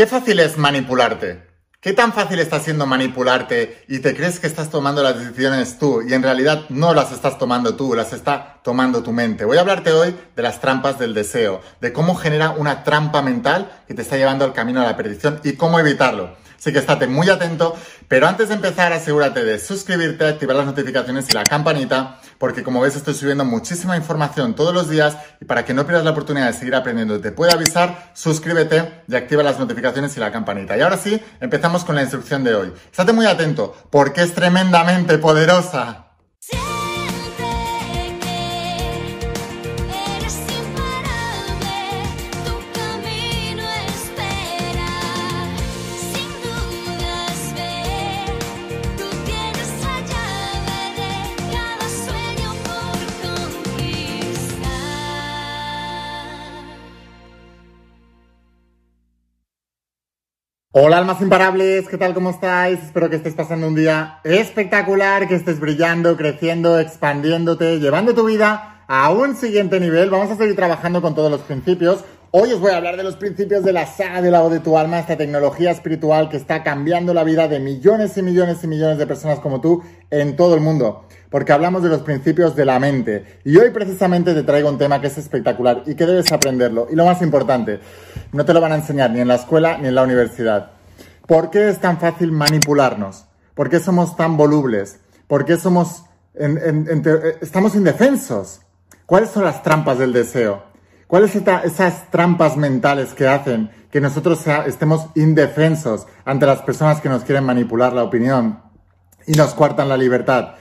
Qué fácil es manipularte. ¿Qué tan fácil está siendo manipularte y te crees que estás tomando las decisiones tú y en realidad no las estás tomando tú, las está tomando tu mente? Voy a hablarte hoy de las trampas del deseo, de cómo genera una trampa mental que te está llevando al camino a la perdición y cómo evitarlo. Así que estate muy atento, pero antes de empezar asegúrate de suscribirte, activar las notificaciones y la campanita, porque como ves estoy subiendo muchísima información todos los días y para que no pierdas la oportunidad de seguir aprendiendo te pueda avisar, suscríbete y activa las notificaciones y la campanita. Y ahora sí, empezamos con la instrucción de hoy. Estate muy atento, porque es tremendamente poderosa. Hola almas imparables, ¿qué tal? ¿Cómo estáis? Espero que estés pasando un día espectacular, que estés brillando, creciendo, expandiéndote, llevando tu vida a un siguiente nivel. Vamos a seguir trabajando con todos los principios. Hoy os voy a hablar de los principios de la saga del lago de tu alma, esta tecnología espiritual que está cambiando la vida de millones y millones y millones de personas como tú en todo el mundo. Porque hablamos de los principios de la mente. Y hoy precisamente te traigo un tema que es espectacular y que debes aprenderlo. Y lo más importante, no te lo van a enseñar ni en la escuela ni en la universidad. ¿Por qué es tan fácil manipularnos? ¿Por qué somos tan volubles? ¿Por qué somos, estamos indefensos? ¿Cuáles son las trampas del deseo? ¿Cuáles son esas trampas mentales que hacen que nosotros estemos indefensos ante las personas que nos quieren manipular la opinión y nos cuartan la libertad?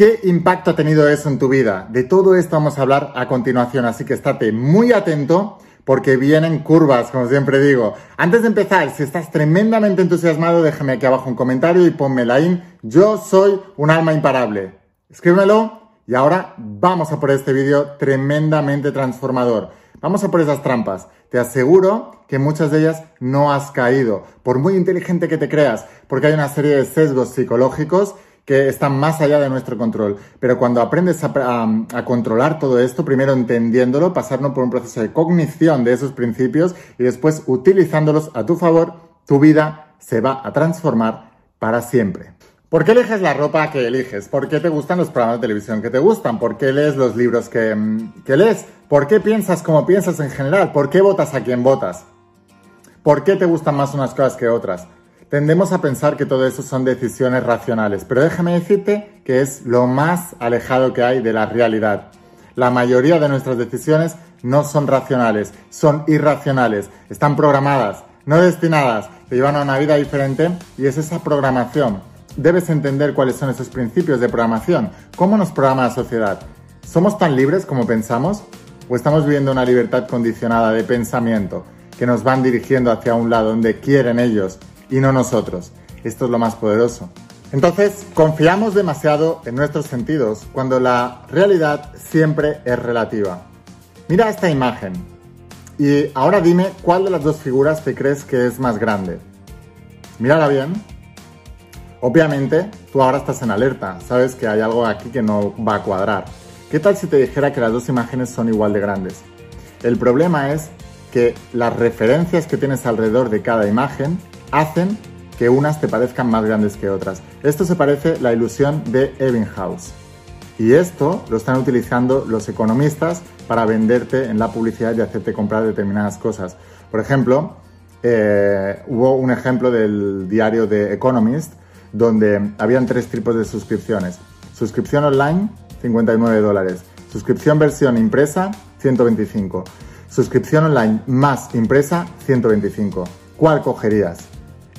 ¿Qué impacto ha tenido eso en tu vida? De todo esto vamos a hablar a continuación, así que estate muy atento porque vienen curvas, como siempre digo. Antes de empezar, si estás tremendamente entusiasmado, déjame aquí abajo un comentario y ponme la in. Yo soy un alma imparable. Escríbemelo y ahora vamos a por este vídeo tremendamente transformador. Vamos a por esas trampas. Te aseguro que muchas de ellas no has caído, por muy inteligente que te creas, porque hay una serie de sesgos psicológicos que están más allá de nuestro control. Pero cuando aprendes a, controlar todo esto, primero entendiéndolo, pasarlo por un proceso de cognición de esos principios y después utilizándolos a tu favor, tu vida se va a transformar para siempre. ¿Por qué eliges la ropa que eliges? ¿Por qué te gustan los programas de televisión que te gustan? ¿Por qué lees los libros que, mm, que lees? ¿Por qué piensas como piensas en general? ¿Por qué votas a quien votas? ¿Por qué te gustan más unas cosas que otras? Tendemos a pensar que todo eso son decisiones racionales, pero déjame decirte que es lo más alejado que hay de la realidad. La mayoría de nuestras decisiones no son racionales, son irracionales, están programadas, no destinadas, te llevan a una vida diferente y es esa programación debes entender cuáles son esos principios de programación. ¿Cómo nos programa la sociedad? ¿Somos tan libres como pensamos? ¿O estamos viviendo una libertad condicionada de pensamiento que nos van dirigiendo hacia un lado donde quieren ellos y no nosotros? Esto es lo más poderoso. Entonces, confiamos demasiado en nuestros sentidos cuando la realidad siempre es relativa. Mira esta imagen y ahora dime cuál de las dos figuras te crees que es más grande. Mírala bien Obviamente, tú ahora estás en alerta, sabes que hay algo aquí que no va a cuadrar. ¿Qué tal si te dijera que las dos imágenes son igual de grandes? El problema es que las referencias que tienes alrededor de cada imagen hacen que unas te parezcan más grandes que otras. Esto se parece la ilusión de Ebbinghaus. Y esto lo están utilizando los economistas para venderte en la publicidad y hacerte comprar determinadas cosas. Por ejemplo, eh, hubo un ejemplo del diario The Economist donde habían tres tipos de suscripciones. Suscripción online, 59 dólares. Suscripción versión impresa, 125. Suscripción online más impresa, 125. ¿Cuál cogerías?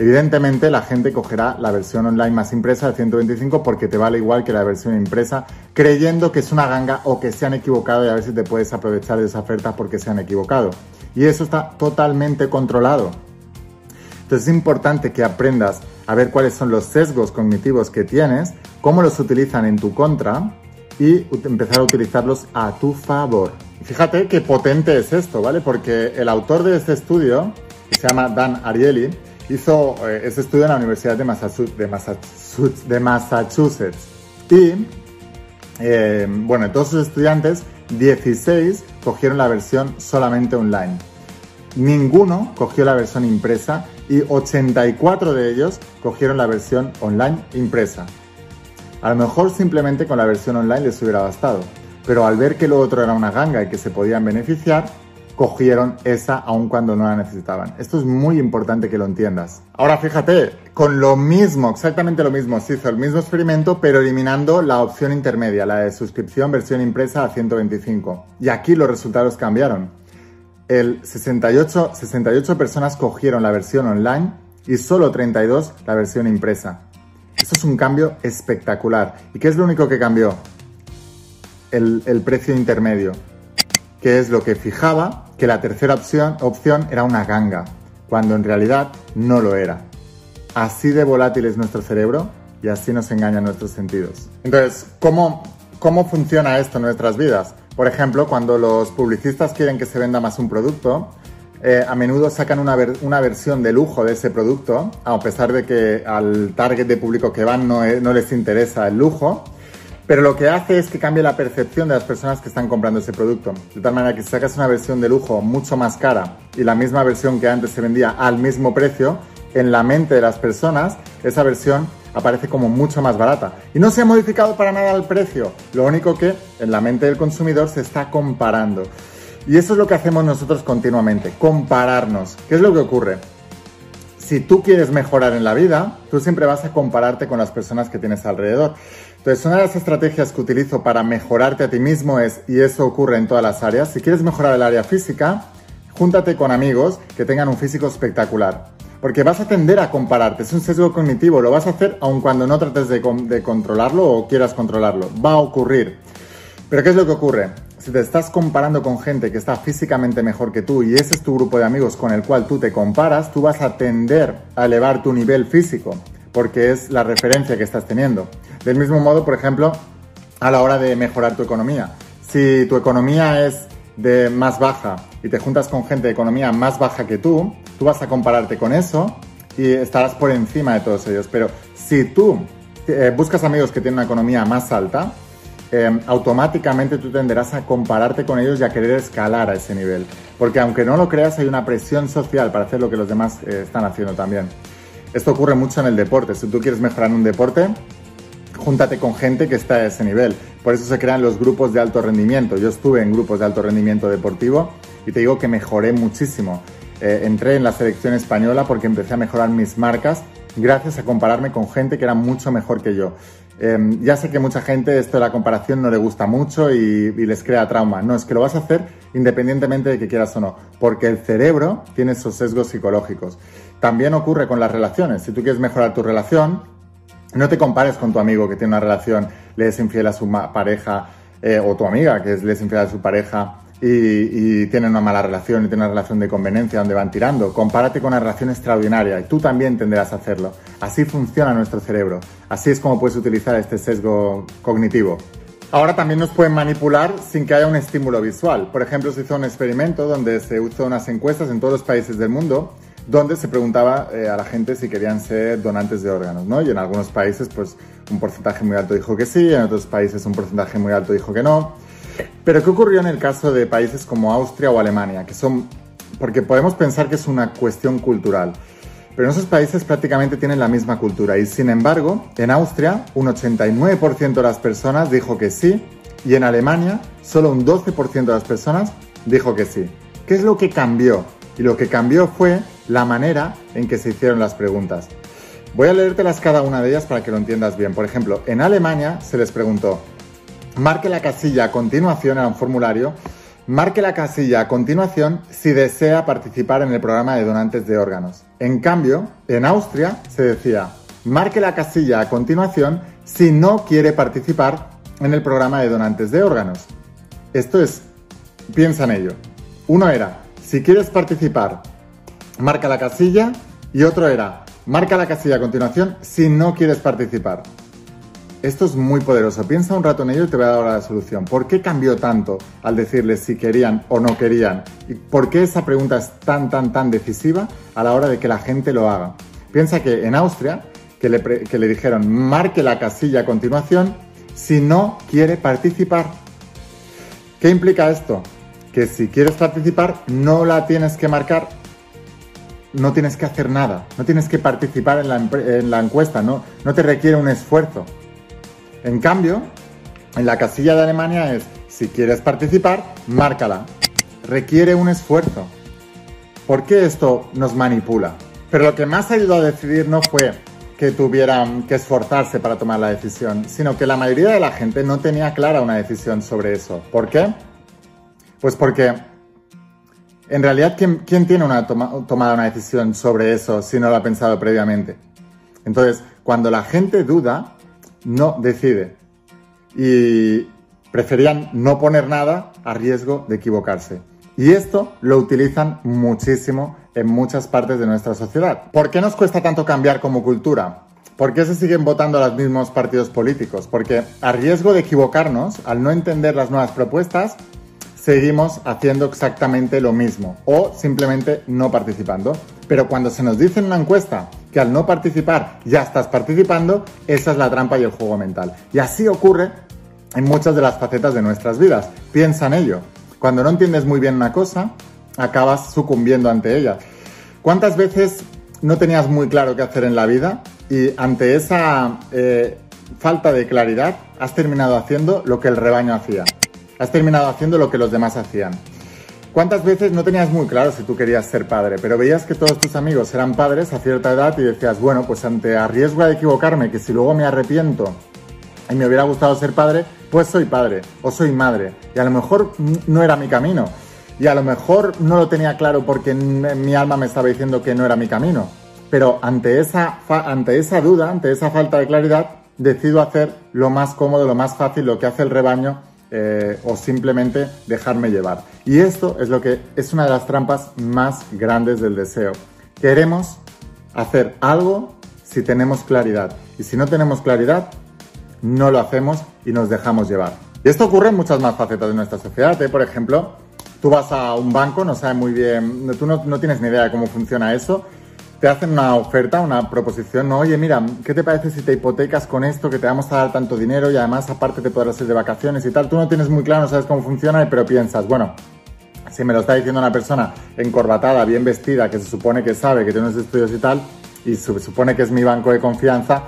Evidentemente la gente cogerá la versión online más impresa de 125 porque te vale igual que la versión impresa, creyendo que es una ganga o que se han equivocado y a ver si te puedes aprovechar de esa oferta porque se han equivocado. Y eso está totalmente controlado. Entonces es importante que aprendas a ver cuáles son los sesgos cognitivos que tienes, cómo los utilizan en tu contra y empezar a utilizarlos a tu favor. fíjate qué potente es esto, ¿vale? Porque el autor de este estudio, que se llama Dan Ariely, hizo eh, ese estudio en la Universidad de Massachusetts. Y, eh, bueno, de todos sus estudiantes, 16 cogieron la versión solamente online. ninguno cogió la versión impresa y 84 de ellos cogieron la versión online impresa. A lo mejor simplemente con la versión online les hubiera bastado, pero al ver que lo otro era una ganga y que se podían beneficiar, cogieron esa aun cuando no la necesitaban. Esto es muy importante que lo entiendas. Ahora fíjate, con lo mismo, exactamente lo mismo, se hizo el mismo experimento, pero eliminando la opción intermedia, la de suscripción versión impresa a 125. Y aquí los resultados cambiaron. El 68, 68 personas cogieron la versión online y solo 32 la versión impresa. Esto es un cambio espectacular. ¿Y qué es lo único que cambió? El, el precio intermedio, que es lo que fijaba que la tercera opción, opción era una ganga, cuando en realidad no lo era. Así de volátil es nuestro cerebro y así nos engañan nuestros sentidos. Entonces, ¿cómo, cómo funciona esto en nuestras vidas? Por ejemplo, cuando los publicistas quieren que se venda más un producto, eh, a menudo sacan una, una, versión de lujo de ese producto, a pesar de que al target de público que van no, no les interesa el lujo, pero lo que hace es que cambie la percepción de las personas que están comprando ese producto. De tal manera que si sacas una versión de lujo mucho más cara y la misma versión que antes se vendía al mismo precio, en la mente de las personas esa versión aparece como mucho más barata. Y no se ha modificado para nada el precio. Lo único que en la mente del consumidor se está comparando. Y eso es lo que hacemos nosotros continuamente, compararnos. ¿Qué es lo que ocurre? si tú quieres mejorar en la vida, tú siempre vas a compararte con las personas que tienes alrededor. Entonces, una de las estrategias que utilizo para mejorarte a ti mismo es, y eso ocurre en todas las áreas, si quieres mejorar el área física, júntate con amigos que tengan un físico espectacular. Porque vas a tender a compararte, es un sesgo cognitivo, lo vas a hacer aun cuando no trates de, controlarlo o quieras controlarlo. Va a ocurrir. Pero ¿qué es lo que ocurre? si te estás comparando con gente que está físicamente mejor que tú y ese es tu grupo de amigos con el cual tú te comparas, tú vas a tender a elevar tu nivel físico, porque es la referencia que estás teniendo. Del mismo modo, por ejemplo, a la hora de mejorar tu economía. Si tu economía es de más baja y te juntas con gente de economía más baja que tú, tú vas a compararte con eso y estarás por encima de todos ellos. Pero si tú eh, buscas amigos que tienen una economía más alta, Em, automáticamente tú tenderás a compararte con ellos y a querer escalar a ese nivel. Porque aunque no lo creas, hay una presión social para hacer lo que los demás eh, están haciendo también. Esto ocurre mucho en el deporte. Si tú quieres mejorar un deporte, júntate con gente que está a ese nivel. Por eso se crean los grupos de alto rendimiento. Yo estuve en grupos de alto rendimiento deportivo y te digo que mejoré muchísimo. Eh, entré en la selección española porque empecé a mejorar mis marcas gracias a compararme con gente que era mucho mejor que yo. Em, ya sé que mucha gente esto de la comparación no le gusta mucho y, les crea trauma. No, es que lo vas a hacer independientemente de que quieras o no, porque el cerebro tiene esos sesgos psicológicos. También ocurre con las relaciones. Si tú quieres mejorar tu relación, no te compares con tu amigo que tiene una relación, le es infiel a su pareja, eh, o tu amiga que le es infiel a su pareja y, tienen una mala relación y tienen una relación de conveniencia donde van tirando. Compárate con una relación extraordinaria y tú también tendrás a hacerlo. Así funciona nuestro cerebro. Así es como puedes utilizar este sesgo cognitivo. Ahora también nos pueden manipular sin que haya un estímulo visual. Por ejemplo, se hizo un experimento donde se hizo unas encuestas en todos los países del mundo donde se preguntaba eh, a la gente si querían ser donantes de órganos, ¿no? Y en algunos países, pues, un porcentaje muy alto dijo que sí, en otros países un porcentaje muy alto dijo que no. Pero ¿qué ocurrió en el caso de países como Austria o Alemania? Que son, porque podemos pensar que es una cuestión cultural, pero en esos países prácticamente tienen la misma cultura y sin embargo, en Austria un 89% de las personas dijo que sí y en Alemania solo un 12% de las personas dijo que sí. ¿Qué es lo que cambió? Y lo que cambió fue la manera en que se hicieron las preguntas. Voy a leértelas cada una de ellas para que lo entiendas bien. Por ejemplo, en Alemania se les preguntó, marque la casilla a continuación, era un formulario, marque la casilla a continuación si desea participar en el programa de donantes de órganos. En cambio, en Austria se decía, marque la casilla a continuación si no quiere participar en el programa de donantes de órganos. Esto es, piensa en ello. Uno era, si quieres participar, marca la casilla y otro era, marca la casilla a continuación si no quieres participar. Esto es muy poderoso. Piensa un rato en ello y te voy a dar la solución. ¿Por qué cambió tanto al decirles si querían o no querían? ¿Y por qué esa pregunta es tan, tan, tan decisiva a la hora de que la gente lo haga? Piensa que en Austria, que le, que le dijeron marque la casilla a continuación si no quiere participar. ¿Qué implica esto? Que si quieres participar no la tienes que marcar, no tienes que hacer nada, no tienes que participar en la, encuesta, no, no te requiere un esfuerzo. En cambio, en la casilla de Alemania es, si quieres participar, márcala. Requiere un esfuerzo. ¿Por qué esto nos manipula? Pero lo que más ayudó a decidir no fue que tuvieran que esforzarse para tomar la decisión, sino que la mayoría de la gente no tenía clara una decisión sobre eso. ¿Por qué? Pues porque en realidad, ¿quién, tiene una tomada una decisión sobre eso si no lo ha pensado previamente? Entonces, cuando la gente duda, no decide. Y preferían no poner nada a riesgo de equivocarse. Y esto lo utilizan muchísimo en muchas partes de nuestra sociedad. ¿Por qué nos cuesta tanto cambiar como cultura? ¿Por qué se siguen votando a los mismos partidos políticos? Porque a riesgo de equivocarnos, al no entender las nuevas propuestas, seguimos haciendo exactamente lo mismo o simplemente no participando. Pero cuando se nos dice en una encuesta que al no participar ya estás participando, esa es la trampa y el juego mental. Y así ocurre en muchas de las facetas de nuestras vidas. Piensa en ello. Cuando no entiendes muy bien una cosa, acabas sucumbiendo ante ella. ¿Cuántas veces no tenías muy claro qué hacer en la vida y ante esa eh, falta de claridad has terminado haciendo lo que el rebaño hacía? Has terminado haciendo lo que los demás hacían. ¿Cuántas veces no tenías muy claro si tú querías ser padre, pero veías que todos tus amigos eran padres a cierta edad y decías, bueno, pues ante a riesgo de equivocarme, que si luego me arrepiento y me hubiera gustado ser padre, pues soy padre o soy madre. Y a lo mejor no era mi camino. Y a lo mejor no lo tenía claro porque mi alma me estaba diciendo que no era mi camino. Pero ante esa, ante esa duda, ante esa falta de claridad, decido hacer lo más cómodo, lo más fácil, lo que hace el rebaño eh, o simplemente dejarme llevar. Y esto es lo que es una de las trampas más grandes del deseo. Queremos hacer algo si tenemos claridad. Y si no tenemos claridad, no lo hacemos y nos dejamos llevar. Y esto ocurre en muchas más facetas de nuestra sociedad. ¿eh? Por ejemplo, tú vas a un banco, no sabes muy bien, tú no, no tienes ni idea de cómo funciona eso te hacen una oferta, una proposición, ¿no? Oye, mira, ¿qué te parece si te hipotecas con esto, que te vamos a dar tanto dinero y además aparte te podrás ir de vacaciones y tal? Tú no tienes muy claro, no sabes cómo funciona, pero piensas, bueno, si me lo está diciendo una persona encorbatada, bien vestida, que se supone que sabe, que tiene unos estudios y tal, y se supone que es mi banco de confianza,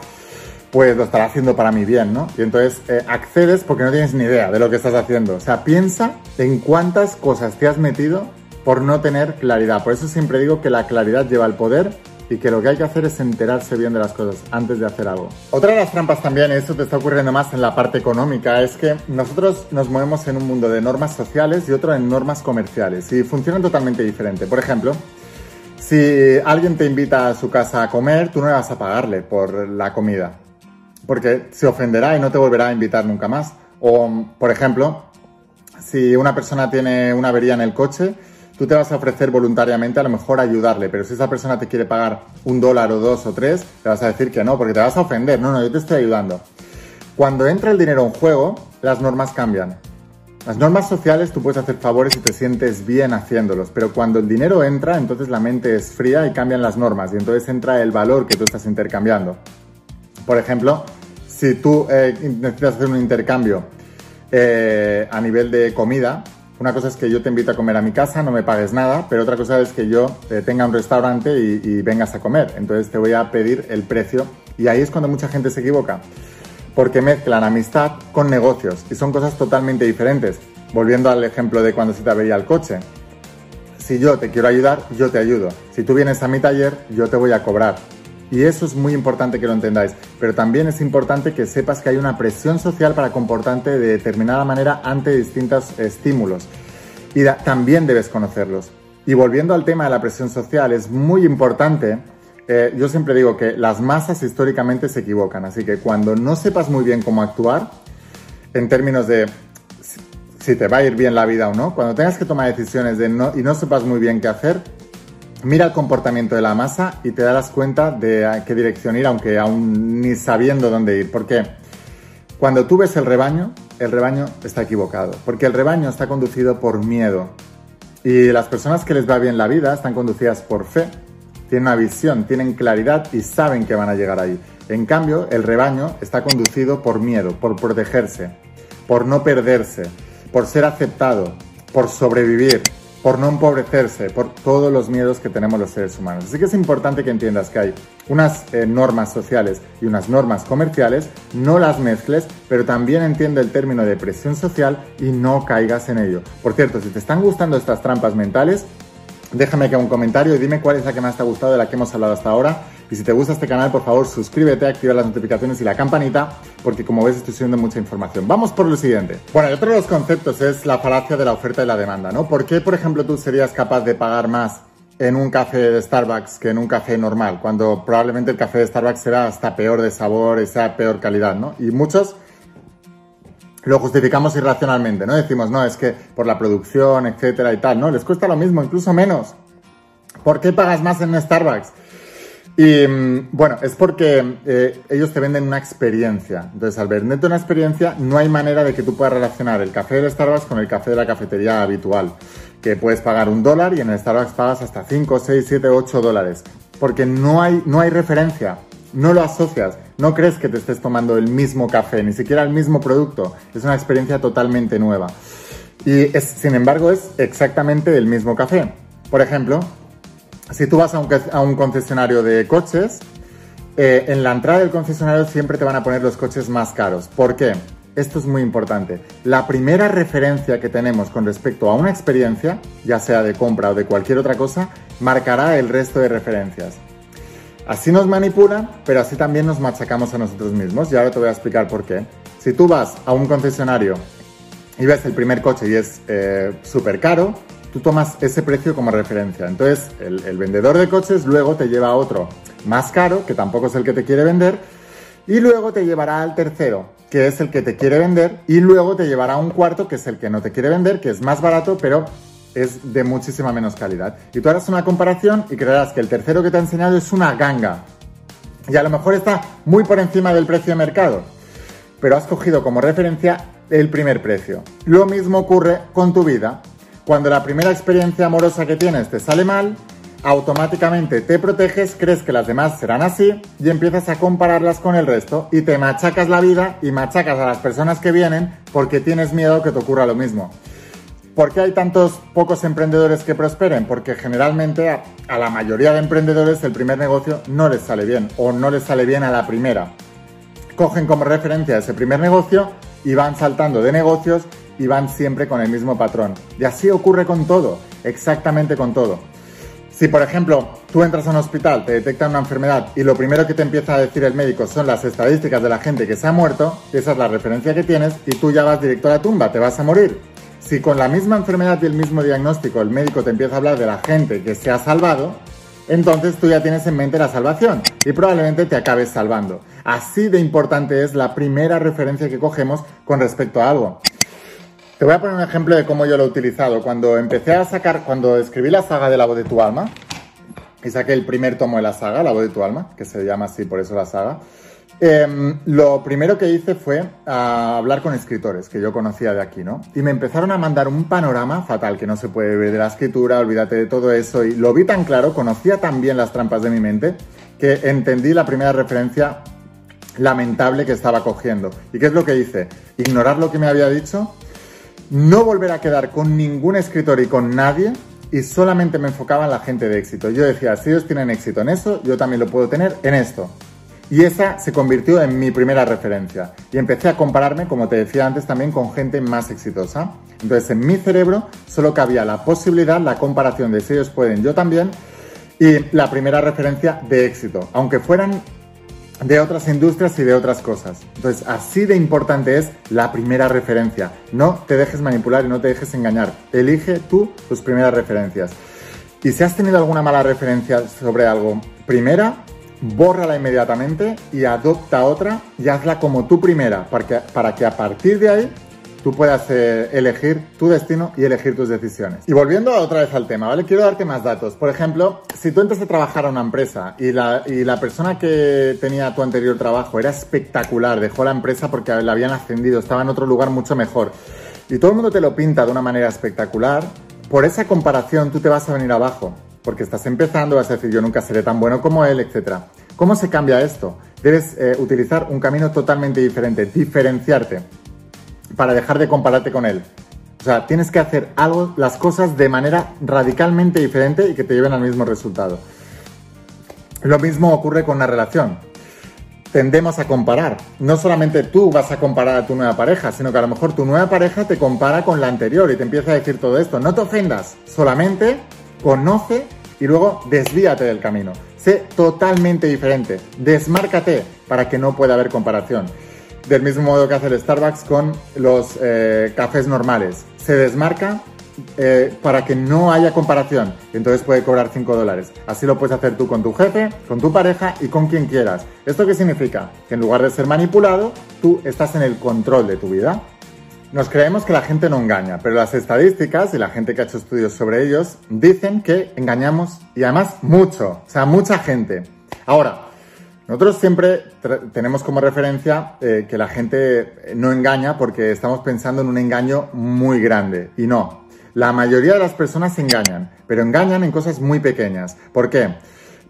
pues lo estará haciendo para mi bien, ¿no? Y entonces eh, accedes porque no tienes ni idea de lo que estás haciendo. O sea, piensa en cuántas cosas te has metido por no tener claridad. Por eso siempre digo que la claridad lleva el poder y que lo que hay que hacer es enterarse bien de las cosas antes de hacer algo. Otra de las trampas también, y esto te está ocurriendo más en la parte económica, es que nosotros nos movemos en un mundo de normas sociales y otro en normas comerciales y funcionan totalmente diferente. Por ejemplo, si alguien te invita a su casa a comer, tú no le vas a pagarle por la comida, porque se ofenderá y no te volverá a invitar nunca más. O, por ejemplo, si una persona tiene una avería en el coche, tú te vas a ofrecer voluntariamente a lo mejor ayudarle, pero si esa persona te quiere pagar un dólar o dos o tres, te vas a decir que no, porque te vas a ofender. No, no, yo te estoy ayudando. Cuando entra el dinero en juego, las normas cambian. Las normas sociales tú puedes hacer favores y te sientes bien haciéndolos, pero cuando el dinero entra, entonces la mente es fría y cambian las normas y entonces entra el valor que tú estás intercambiando. Por ejemplo, si tú eh, necesitas hacer un intercambio eh, a nivel de comida, una cosa es que yo te invito a comer a mi casa, no me pagues nada, pero otra cosa es que yo eh, tenga un restaurante y, vengas a comer. Entonces te voy a pedir el precio y ahí es cuando mucha gente se equivoca, porque mezclan amistad con negocios y son cosas totalmente diferentes. Volviendo al ejemplo de cuando se te avería el coche. Si yo te quiero ayudar, yo te ayudo. Si tú vienes a mi taller, yo te voy a cobrar. Y eso es muy importante que lo entendáis. Pero también es importante que sepas que hay una presión social para comportarte de determinada manera ante distintos estímulos. Y también debes conocerlos. Y volviendo al tema de la presión social, es muy importante, eh, yo siempre digo que las masas históricamente se equivocan, así que cuando no sepas muy bien cómo actuar, en términos de si te va a ir bien la vida o no, cuando tengas que tomar decisiones de no, y no sepas muy bien qué hacer, Mira el comportamiento de la masa y te darás cuenta de qué dirección ir, aunque aún ni sabiendo dónde ir. Porque cuando tú ves el rebaño, el rebaño está equivocado. Porque el rebaño está conducido por miedo. Y las personas que les va bien la vida están conducidas por fe. Tienen una visión, tienen claridad y saben que van a llegar ahí. En cambio, el rebaño está conducido por miedo, por protegerse, por no perderse, por ser aceptado, por sobrevivir, por no empobrecerse, por todos los miedos que tenemos los seres humanos. Así que es importante que entiendas que hay unas eh, normas sociales y unas normas comerciales, no las mezcles, pero también entiende el término de presión social y no caigas en ello. Por cierto, si te están gustando estas trampas mentales, déjame que un comentario y dime cuál es la que más te ha gustado de la que hemos hablado hasta ahora y si te gusta este canal, por favor, suscríbete, activa las notificaciones y la campanita, porque como ves estoy subiendo mucha información. Vamos por lo siguiente. Bueno, y otro de los conceptos es la falacia de la oferta y la demanda, ¿no? ¿Por qué, por ejemplo, tú serías capaz de pagar más en un café de Starbucks que en un café normal, cuando probablemente el café de Starbucks será hasta peor de sabor y sea peor calidad, ¿no? Y muchos lo justificamos irracionalmente, ¿no? Decimos, no, es que por la producción, etcétera y tal, ¿no? Les cuesta lo mismo, incluso menos. ¿Por qué pagas más en Starbucks? Y mm, bueno, es porque eh, ellos te venden una experiencia. Entonces, al venderte una experiencia, no hay manera de que tú puedas relacionar el café del Starbucks con el café de la cafetería habitual. Que puedes pagar un dólar y en el Starbucks pagas hasta 5, 6, 7, 8 dólares. Porque no hay, no hay referencia. No lo asocias. No crees que te estés tomando el mismo café, ni siquiera el mismo producto. Es una experiencia totalmente nueva. Y sin embargo, es exactamente el mismo café. Por ejemplo, si tú vas a un, concesionario de coches, eh, en la entrada del concesionario siempre te van a poner los coches más caros. ¿Por qué? Esto es muy importante. La primera referencia que tenemos con respecto a una experiencia, ya sea de compra o de cualquier otra cosa, marcará el resto de referencias. Así nos manipulan, pero así también nos machacamos a nosotros mismos. Y ahora te voy a explicar por qué. Si tú vas a un concesionario y ves el primer coche y es eh, súper caro, tú tomas ese precio como referencia. Entonces, el, vendedor de coches luego te lleva a otro más caro, que tampoco es el que te quiere vender, y luego te llevará al tercero, que es el que te quiere vender, y luego te llevará a un cuarto, que es el que no te quiere vender, que es más barato, pero es de muchísima menos calidad. Y tú harás una comparación y creerás que el tercero que te ha enseñado es una ganga. Y a lo mejor está muy por encima del precio de mercado, pero has cogido como referencia el primer precio. Lo mismo ocurre con tu vida. Cuando la primera experiencia amorosa que tienes te sale mal, automáticamente te proteges, crees que las demás serán así y empiezas a compararlas con el resto y te machacas la vida y machacas a las personas que vienen porque tienes miedo que te ocurra lo mismo. ¿Por qué hay tantos pocos emprendedores que prosperen? Porque generalmente a, a, la mayoría de emprendedores el primer negocio no les sale bien o no les sale bien a la primera. Cogen como referencia ese primer negocio y van saltando de negocios y van siempre con el mismo patrón. Y así ocurre con todo, exactamente con todo. Si, por ejemplo, tú entras a un hospital, te detectan una enfermedad y lo primero que te empieza a decir el médico son las estadísticas de la gente que se ha muerto, esa es la referencia que tienes y tú ya vas directo a la tumba, te vas a morir. Si con la misma enfermedad y el mismo diagnóstico el médico te empieza a hablar de la gente que se ha salvado, entonces tú ya tienes en mente la salvación y probablemente te acabes salvando. Así de importante es la primera referencia que cogemos con respecto a algo. Te voy a poner un ejemplo de cómo yo lo he utilizado. Cuando empecé a sacar, cuando escribí la saga de la voz de tu alma, y saqué el primer tomo de la saga, La voz de tu alma, que se llama así, por eso la saga, em, lo primero que hice fue hablar con escritores que yo conocía de aquí, ¿no? Y me empezaron a mandar un panorama fatal que no se puede ver de la escritura, olvídate de todo eso, y lo vi tan claro, conocía tan bien las trampas de mi mente, que entendí la primera referencia lamentable que estaba cogiendo. ¿Y qué es lo que hice? Ignorar lo que me había dicho no volver a quedar con ningún escritor y con nadie y solamente me enfocaba en la gente de éxito. Yo decía, si ellos tienen éxito en eso, yo también lo puedo tener en esto. Y esa se convirtió en mi primera referencia. Y empecé a compararme, como te decía antes, también con gente más exitosa. Entonces en mi cerebro solo cabía la posibilidad, la comparación de si ellos pueden, yo también, y la primera referencia de éxito. Aunque fueran de otras industrias y de otras cosas. Entonces, así de importante es la primera referencia. No te dejes manipular y no te dejes engañar. Elige tú tus primeras referencias. Y si has tenido alguna mala referencia sobre algo, primera, bórrala inmediatamente y adopta otra y hazla como tu primera, para que, para que a partir de ahí tú puedas eh, elegir tu destino y elegir tus decisiones. Y volviendo otra vez al tema, ¿vale? Quiero darte más datos. Por ejemplo, si tú entras a trabajar a una empresa y la, y la persona que tenía tu anterior trabajo era espectacular, dejó la empresa porque la habían ascendido, estaba en otro lugar mucho mejor, y todo el mundo te lo pinta de una manera espectacular, por esa comparación tú te vas a venir abajo, porque estás empezando, vas a decir yo nunca seré tan bueno como él, etc. ¿Cómo se cambia esto? Debes eh, utilizar un camino totalmente diferente, diferenciarte para dejar de compararte con él. O sea, tienes que hacer algo, las cosas de manera radicalmente diferente y que te lleven al mismo resultado. Lo mismo ocurre con una relación. Tendemos a comparar. No solamente tú vas a comparar a tu nueva pareja, sino que a lo mejor tu nueva pareja te compara con la anterior y te empieza a decir todo esto. No te ofendas, solamente conoce y luego desvíate del camino. Sé totalmente diferente. Desmárcate para que no pueda haber comparación. Del mismo modo que hace el Starbucks con los eh, cafés normales. Se desmarca eh, para que no haya comparación. Entonces puede cobrar 5 dólares. Así lo puedes hacer tú con tu jefe, con tu pareja y con quien quieras. ¿Esto qué significa? Que en lugar de ser manipulado, tú estás en el control de tu vida. Nos creemos que la gente no engaña, pero las estadísticas y la gente que ha hecho estudios sobre ellos dicen que engañamos y además mucho, o sea, mucha gente. Ahora, nosotros siempre tenemos como referencia eh, que la gente no engaña porque estamos pensando en un engaño muy grande y no, la mayoría de las personas se engañan, pero engañan en cosas muy pequeñas. ¿Por qué?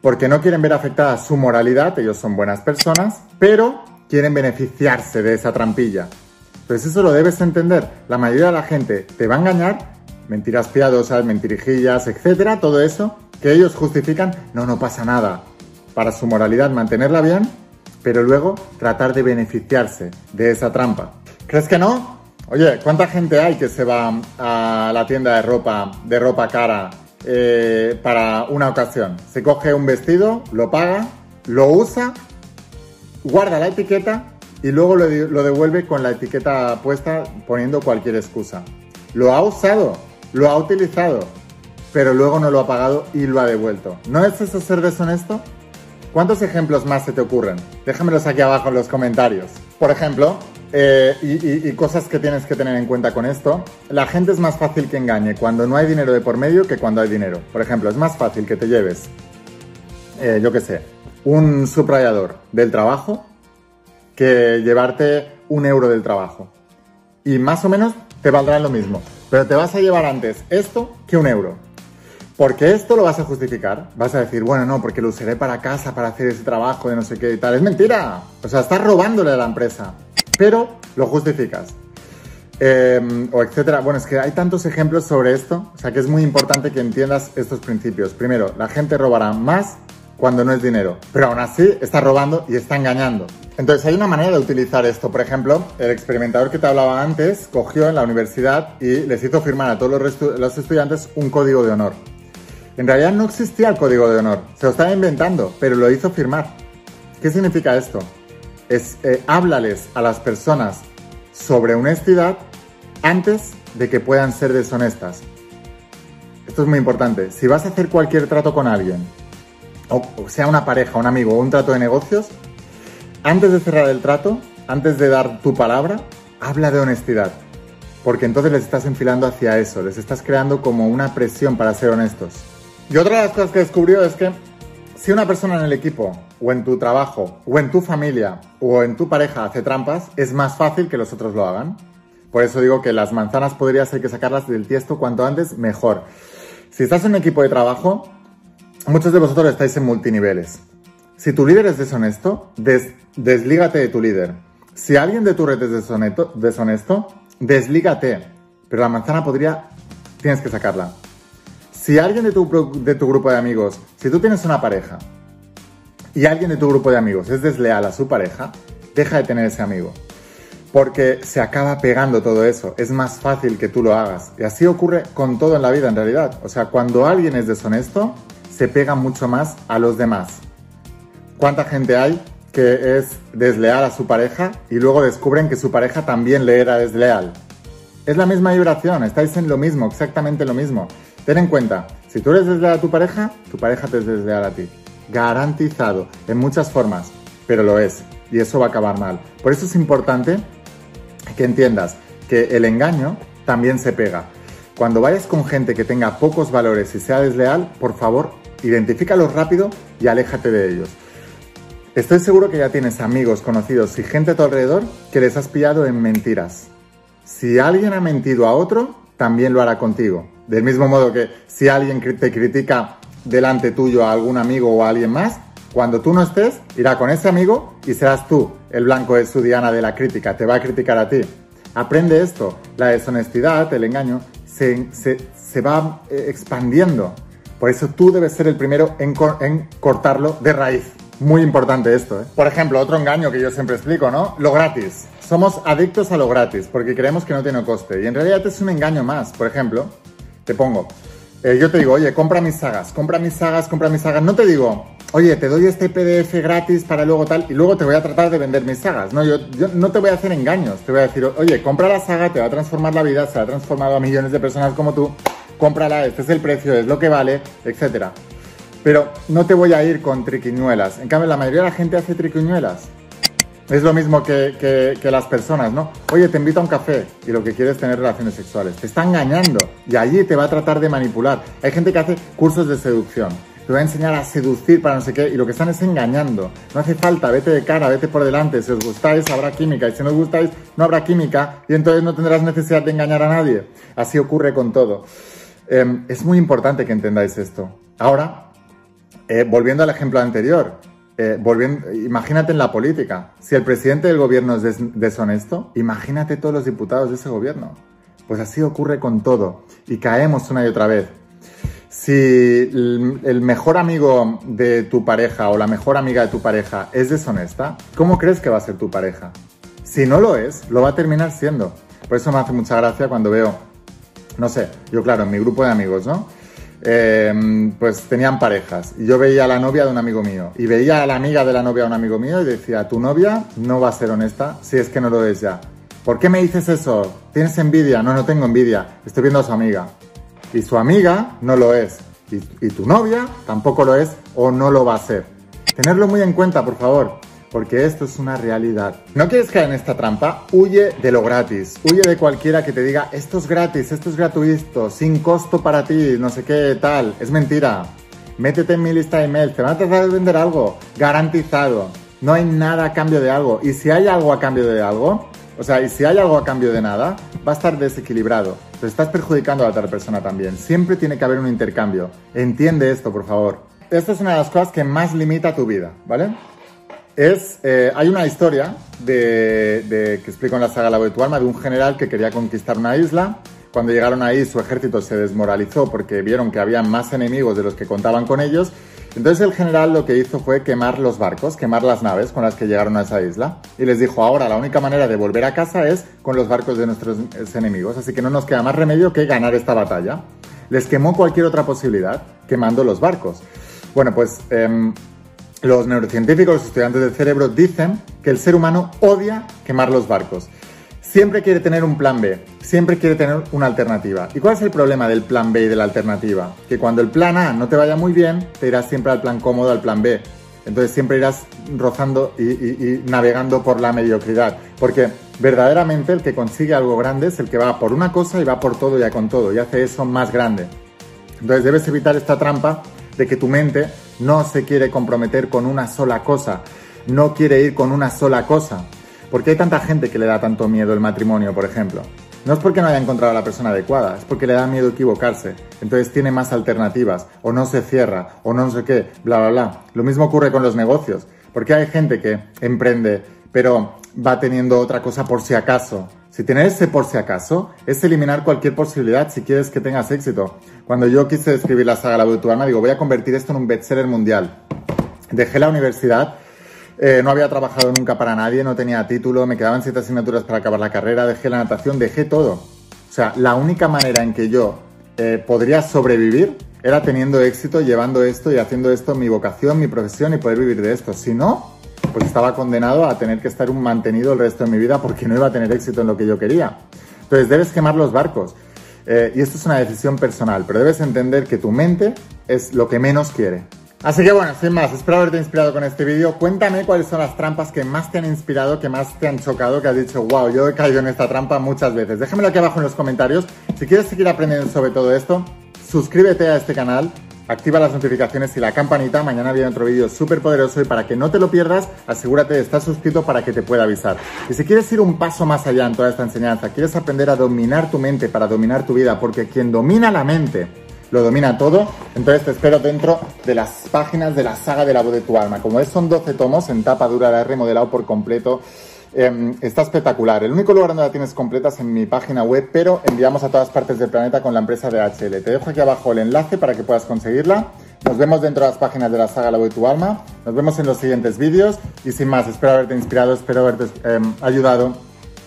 Porque no quieren ver afectada su moralidad, ellos son buenas personas, pero quieren beneficiarse de esa trampilla. Pues eso lo debes entender. La mayoría de la gente te va a engañar, mentiras piadosas, mentirijillas, etcétera, todo eso, que ellos justifican, no, no pasa nada. Para su moralidad mantenerla bien, pero luego tratar de beneficiarse de esa trampa. ¿Crees que no? Oye, ¿cuánta gente hay que se va a la tienda de ropa, de ropa cara, eh, para una ocasión? Se coge un vestido, lo paga, lo usa, guarda la etiqueta y luego lo, lo devuelve con la etiqueta puesta poniendo cualquier excusa. Lo ha usado, lo ha utilizado, pero luego no lo ha pagado y lo ha devuelto. ¿No es eso ser deshonesto? ¿Cuántos ejemplos más se te ocurren? Déjamelos aquí abajo en los comentarios. Por ejemplo, eh, y, cosas que tienes que tener en cuenta con esto. La gente es más fácil que engañe cuando no hay dinero de por medio que cuando hay dinero. Por ejemplo, es más fácil que te lleves, eh, yo qué sé, un subrayador del trabajo que llevarte un euro del trabajo. Y más o menos te valdrá lo mismo. Pero te vas a llevar antes esto que un euro. Porque esto lo vas a justificar. Vas a decir, bueno, no, porque lo usaré para casa, para hacer ese trabajo de no sé qué y tal. Es mentira. O sea, estás robándole a la empresa pero lo justificas. Em, o etcétera. Bueno, es que hay tantos ejemplos sobre esto, o sea que es muy importante que entiendas estos principios. Primero, la gente robará más cuando no es dinero, pero aún así está robando y está engañando. Entonces hay una manera de utilizar esto. Por ejemplo, el experimentador que te hablaba antes cogió en la universidad y les hizo firmar a todos los, los estudiantes un código de honor. En realidad no existía el código de honor, se lo estaba inventando, pero lo hizo firmar. ¿Qué significa esto? es eh, háblales a las personas sobre honestidad antes de que puedan ser deshonestas. Esto es muy importante. Si vas a hacer cualquier trato con alguien, o, sea una pareja, un amigo o un trato de negocios, antes de cerrar el trato, antes de dar tu palabra, habla de honestidad. Porque entonces les estás enfilando hacia eso, les estás creando como una presión para ser honestos. Y otra de las cosas que descubrió es que si una persona en el equipo, o en tu trabajo, o en tu familia, o en tu pareja hace trampas, es más fácil que los otros lo hagan. Por eso digo que las manzanas podrías hay que sacarlas del tiesto cuanto antes, mejor. Si estás en un equipo de trabajo, muchos de vosotros estáis en multiniveles. Si tu líder es deshonesto, deslígate de tu líder. Si alguien de tu red es deshonesto, deshonesto, deslígate. Pero la manzana podría, tienes que sacarla. Si alguien de tu, de tu grupo de amigos, si tú tienes una pareja y alguien de tu grupo de amigos es desleal a su pareja, deja de tener ese amigo. Porque se acaba pegando todo eso. Es más fácil que tú lo hagas. Y así ocurre con todo en la vida en realidad. O sea, cuando alguien es deshonesto, se pega mucho más a los demás. ¿Cuánta gente hay que es desleal a su pareja y luego descubren que su pareja también le era desleal? Es la misma vibración, estáis en lo mismo, exactamente lo mismo. Ten en cuenta, si tú eres desleal a tu pareja, tu pareja te es desleal a ti. Garantizado, en muchas formas, pero lo es. Y eso va a acabar mal. Por eso es importante que entiendas que el engaño también se pega. Cuando vayas con gente que tenga pocos valores y sea desleal, por favor, identifícalos rápido y aléjate de ellos. Estoy seguro que ya tienes amigos, conocidos y gente a tu alrededor que les has pillado en mentiras. Si alguien ha mentido a otro, también lo hará contigo. Del mismo modo que si alguien te critica delante tuyo a algún amigo o a alguien más, cuando tú no estés, irá con ese amigo y serás tú el blanco de su diana de la crítica, te va a criticar a ti. Aprende esto. La deshonestidad, el engaño, se, se, va eh, expandiendo. Por eso tú debes ser el primero en, en cortarlo de raíz. Muy importante esto, ¿eh? Por ejemplo, otro engaño que yo siempre explico, ¿no? Lo gratis. Somos adictos a lo gratis porque creemos que no tiene coste. Y en realidad es un engaño más. Por ejemplo, te pongo, eh, yo te digo, oye, compra mis sagas, compra mis sagas, compra mis sagas. No te digo, oye, te doy este PDF gratis para luego tal, y luego te voy a tratar de vender mis sagas. No, yo, yo no te voy a hacer engaños. Te voy a decir, oye, compra la saga, te va a transformar la vida, se ha transformado a millones de personas como tú. Cómprala, este es el precio, es lo que vale, etcétera. Pero no te voy a ir con triquiñuelas. En cambio, la mayoría de la gente hace triquiñuelas. Es lo mismo que, las personas, ¿no? Oye, te invito a un café y lo que quieres es tener relaciones sexuales. Te está engañando y allí te va a tratar de manipular. Hay gente que hace cursos de seducción. Te va a enseñar a seducir para no sé qué y lo que están es engañando. No hace falta, vete de cara, vete por delante. Si os gustáis, habrá química y si no os gustáis, no habrá química y entonces no tendrás necesidad de engañar a nadie. Así ocurre con todo. Em, es muy importante que entendáis esto. Ahora, eh, volviendo al ejemplo anterior, eh, volviendo, imagínate en la política. Si el presidente del gobierno es deshonesto, imagínate todos los diputados de ese gobierno. Pues así ocurre con todo. Y caemos una y otra vez. Si el mejor amigo de tu pareja o la mejor amiga de tu pareja es deshonesta, ¿cómo crees que va a ser tu pareja? Si no lo es, lo va a terminar siendo. Por eso me hace mucha gracia cuando veo, no sé, yo claro, en mi grupo de amigos, ¿no? Em, pues tenían parejas. Y yo veía a la novia de un amigo mío. Y veía a la amiga de la novia de un amigo mío y decía, tu novia no va a ser honesta si es que no lo es ya. ¿Por qué me dices eso? ¿Tienes envidia? No, no tengo envidia. Estoy viendo a su amiga. Y su amiga no lo es. Y, y tu novia tampoco lo es o no lo va a ser. Tenerlo muy en cuenta, por favor porque esto es una realidad. ¿No quieres caer en esta trampa? Huye de lo gratis. Huye de cualquiera que te diga, esto es gratis, esto es gratuito, sin costo para ti, no sé qué tal. Es mentira. Métete en mi lista de emails, te van a tratar de vender algo, garantizado. No hay nada a cambio de algo. Y si hay algo a cambio de algo, o sea, y si hay algo a cambio de nada, va a estar desequilibrado. Te estás perjudicando a la otra persona también. Siempre tiene que haber un intercambio. Entiende esto, por favor. Esta es una de las cosas que más limita tu vida, ¿vale? Es, eh, hay una historia que explico en la saga La voz de tu alma de un general que quería conquistar una isla. Cuando llegaron ahí su ejército se desmoralizó porque vieron que había más enemigos de los que contaban con ellos. Entonces el general lo que hizo fue quemar los barcos, quemar las naves con las que llegaron a esa isla. Y les dijo, ahora la única manera de volver a casa es con los barcos de nuestros enemigos. Así que no nos queda más remedio que ganar esta batalla. Les quemó cualquier otra posibilidad quemando los barcos. Bueno, pues... Em, los neurocientíficos, los estudiantes del cerebro, dicen que el ser humano odia quemar los barcos. Siempre quiere tener un plan B, siempre quiere tener una alternativa. ¿Y cuál es el problema del plan B y de la alternativa? Que cuando el plan A no te vaya muy bien, te irás siempre al plan cómodo, al plan B. Entonces siempre irás rozando y, navegando por la mediocridad. Porque verdaderamente el que consigue algo grande es el que va por una cosa y va por todo y con todo y hace eso más grande. Entonces debes evitar esta trampa de que tu mente no se quiere comprometer con una sola cosa, no quiere ir con una sola cosa. ¿Por qué hay tanta gente que le da tanto miedo el matrimonio, por ejemplo? No es porque no haya encontrado a la persona adecuada, es porque le da miedo equivocarse. Entonces tiene más alternativas, o no se cierra, o no sé qué, bla, bla, bla. Lo mismo ocurre con los negocios. Porque hay gente que emprende, pero va teniendo otra cosa por si acaso. Si tener ese por si acaso es eliminar cualquier posibilidad si quieres que tengas éxito. Cuando yo quise escribir la saga La alma, digo, voy a convertir esto en un bestseller mundial. Dejé la universidad, eh, no había trabajado nunca para nadie, no tenía título, me quedaban siete asignaturas para acabar la carrera, dejé la natación, dejé todo. O sea, la única manera en que yo eh, podría sobrevivir era teniendo éxito, llevando esto y haciendo esto mi vocación, mi profesión y poder vivir de esto. Si no, pues estaba condenado a tener que estar un mantenido el resto de mi vida porque no iba a tener éxito en lo que yo quería. Entonces debes quemar los barcos. Eh, y esto es una decisión personal, pero debes entender que tu mente es lo que menos quiere. Así que bueno, sin más, espero haberte inspirado con este vídeo. Cuéntame cuáles son las trampas que más te han inspirado, que más te han chocado, que has dicho, wow, yo he caído en esta trampa muchas veces. Déjamelo aquí abajo en los comentarios. Si quieres seguir aprendiendo sobre todo esto, suscríbete a este canal, activa las notificaciones y la campanita. Mañana viene otro vídeo súper poderoso y para que no te lo pierdas, asegúrate de estar suscrito para que te pueda avisar. Y si quieres ir un paso más allá en toda esta enseñanza, quieres aprender a dominar tu mente para dominar tu vida, porque quien domina la mente lo domina todo, entonces te espero dentro de las páginas de la saga de la voz de tu alma. Como es, son 12 tomos en tapa dura, la he remodelado por completo em, está espectacular. El único lugar donde la tienes completa es en mi página web, pero enviamos a todas partes del planeta con la empresa DHL. Te dejo aquí abajo el enlace para que puedas conseguirla. Nos vemos dentro de las páginas de la saga La Voz de tu Alma. Nos vemos en los siguientes vídeos. Y sin más, espero haberte inspirado, espero haberte em, ayudado.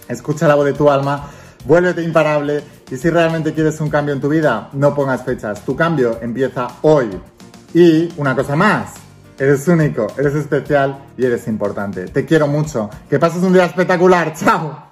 Escucha la voz de tu alma, vuélvete imparable. Y si realmente quieres un cambio en tu vida, no pongas fechas. Tu cambio empieza hoy. Y una cosa más. Eres único, eres especial y eres importante. Te quiero mucho. Que pases un día espectacular. ¡Chao!